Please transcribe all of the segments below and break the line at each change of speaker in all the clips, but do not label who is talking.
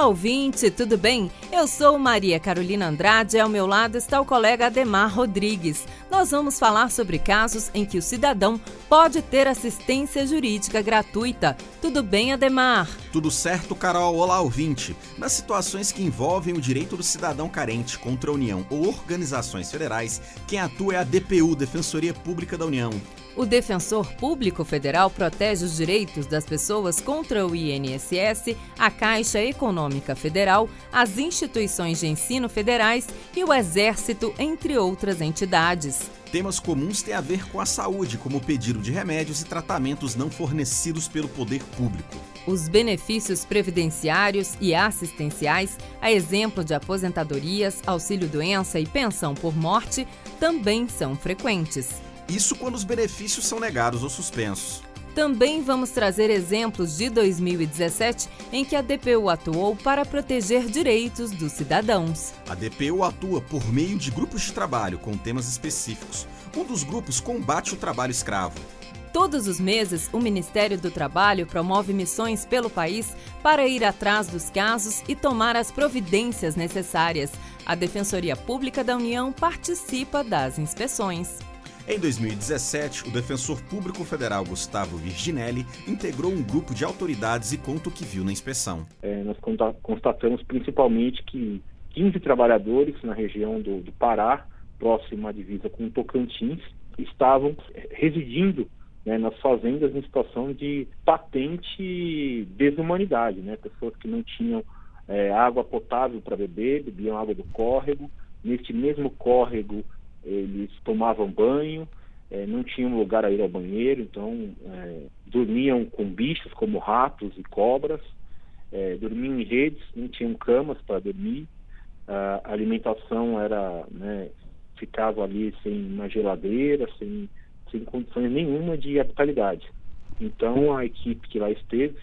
Olá, ouvinte, tudo bem? Eu sou Maria Carolina Andrade e ao meu lado está o colega Ademar Rodrigues. Nós vamos falar sobre casos em que o cidadão pode ter assistência jurídica gratuita. Tudo bem, Ademar?
Tudo certo, Carol. Olá, ouvinte. Nas situações que envolvem o direito do cidadão carente contra a União ou organizações federais, quem atua é a DPU, Defensoria Pública da União.
O defensor público federal protege os direitos das pessoas contra o INSS, a Caixa Econômica Federal, as instituições de ensino federais e o Exército, entre outras entidades.
Temas comuns têm a ver com a saúde, como o pedido de remédios e tratamentos não fornecidos pelo poder público.
Os benefícios previdenciários e assistenciais, a exemplo de aposentadorias, auxílio-doença e pensão por morte, também são frequentes.
Isso quando os benefícios são negados ou suspensos.
Também vamos trazer exemplos de 2017 em que a DPU atuou para proteger direitos dos cidadãos.
A DPU atua por meio de grupos de trabalho com temas específicos. Um dos grupos combate o trabalho escravo.
Todos os meses, o Ministério do Trabalho promove missões pelo país para ir atrás dos casos e tomar as providências necessárias. A Defensoria Pública da União participa das inspeções.
Em 2017, o defensor público federal Gustavo Virginelli integrou um grupo de autoridades e conta o que viu na inspeção.
É, nós constatamos principalmente que 15 trabalhadores na região do, do Pará, próximo à divisa com o Tocantins, estavam residindo né, nas fazendas em situação de patente desumanidade, né? pessoas que não tinham é, água potável para beber, bebiam água do córrego, neste mesmo córrego eles tomavam banho, é, não tinham lugar a ir ao banheiro, então é, dormiam com bichos como ratos e cobras, é, dormiam em redes, não tinham camas para dormir, a alimentação era, né, ficava ali sem uma geladeira, sem, sem condições nenhuma de habitabilidade. Então a equipe que lá esteve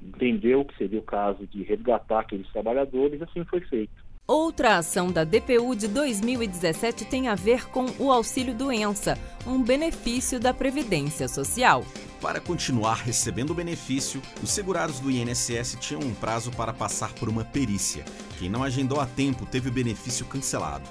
entendeu que seria o caso de resgatar aqueles trabalhadores, assim foi feito.
Outra ação da DPU de 2017 tem a ver com o auxílio doença, um benefício da Previdência Social.
Para continuar recebendo o benefício, os segurados do INSS tinham um prazo para passar por uma perícia. Quem não agendou a tempo teve o benefício cancelado.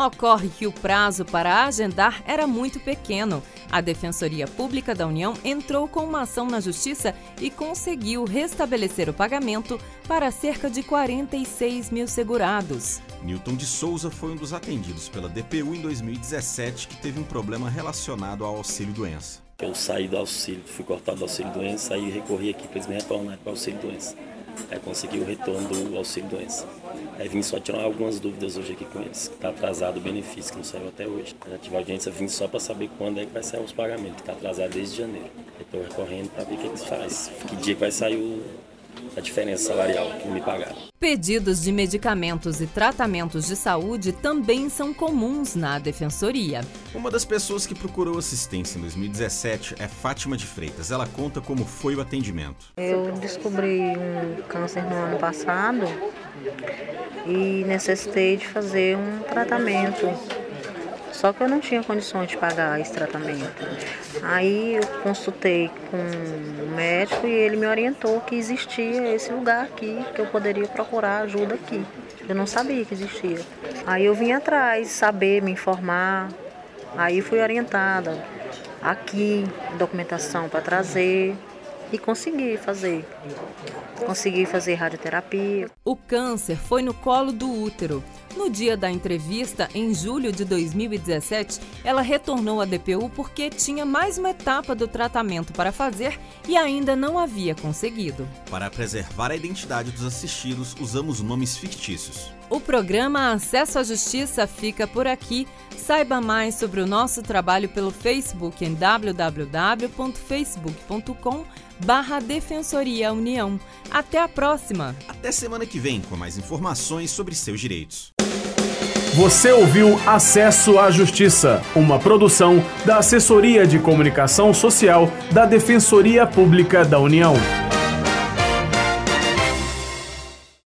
Ocorre que o prazo para agendar era muito pequeno. A Defensoria Pública da União entrou com uma ação na Justiça e conseguiu restabelecer o pagamento para cerca de 46 mil segurados.
Newton de Souza foi um dos atendidos pela DPU em 2017 que teve um problema relacionado ao auxílio-doença.
Eu saí do auxílio, fui cortado do auxílio-doença, aí recorri aqui para eles me retornarem para o auxílio-doença. Aí consegui o retorno do auxílio-doença. Aí vim só tirar algumas dúvidas hoje aqui com eles. Está atrasado o benefício, que não saiu até hoje. Já tive audiência, vim só para saber quando é que vai sair os pagamentos, que está atrasado desde janeiro. Estou recorrendo para ver o que eles fazem. Que dia que vai sair o, a diferença salarial que me pagaram.
Pedidos de medicamentos e tratamentos de saúde também são comuns na defensoria.
Uma das pessoas que procurou assistência em 2017 é Fátima de Freitas. Ela conta como foi o atendimento.
Eu descobri um câncer no ano passado e necessitei de fazer um tratamento. Só que eu não tinha condições de pagar esse tratamento. Aí eu consultei com um médico e ele me orientou que existia esse lugar aqui, que eu poderia procurar ajuda aqui. Eu não sabia que existia. Aí eu vim atrás, saber, me informar. Aí fui orientada. Aqui, documentação para trazer e consegui fazer. Consegui fazer radioterapia.
O câncer foi no colo do útero. No dia da entrevista, em julho de 2017, ela retornou à DPU porque tinha mais uma etapa do tratamento para fazer e ainda não havia conseguido.
Para preservar a identidade dos assistidos, usamos nomes fictícios.
O programa Acesso à Justiça fica por aqui. Saiba mais sobre o nosso trabalho pelo Facebook em www.facebook.com barra Defensoria União. Até a próxima!
Até semana que vem com mais informações sobre seus direitos.
Você ouviu Acesso à Justiça, uma produção da Assessoria de Comunicação Social da Defensoria Pública da União.